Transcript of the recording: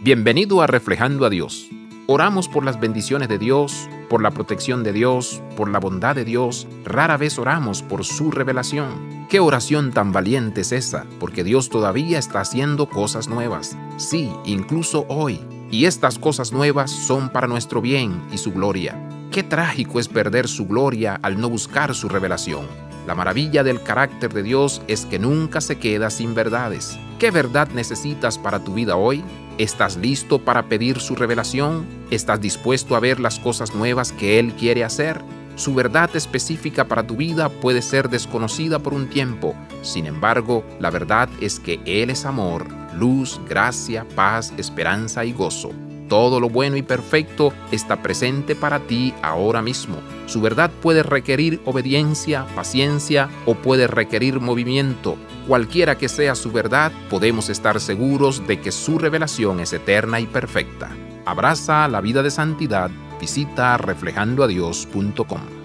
Bienvenido a Reflejando a Dios. Oramos por las bendiciones de Dios, por la protección de Dios, por la bondad de Dios. Rara vez oramos por su revelación. ¿Qué oración tan valiente es esa? Porque Dios todavía está haciendo cosas nuevas. Sí, incluso hoy. Y estas cosas nuevas son para nuestro bien y su gloria. Qué trágico es perder su gloria al no buscar su revelación. La maravilla del carácter de Dios es que nunca se queda sin verdades. ¿Qué verdad necesitas para tu vida hoy? ¿Estás listo para pedir su revelación? ¿Estás dispuesto a ver las cosas nuevas que Él quiere hacer? Su verdad específica para tu vida puede ser desconocida por un tiempo. Sin embargo, la verdad es que Él es amor, luz, gracia, paz, esperanza y gozo. Todo lo bueno y perfecto está presente para ti ahora mismo. Su verdad puede requerir obediencia, paciencia o puede requerir movimiento. Cualquiera que sea su verdad, podemos estar seguros de que su revelación es eterna y perfecta. Abraza la vida de santidad. Visita reflejandoadios.com.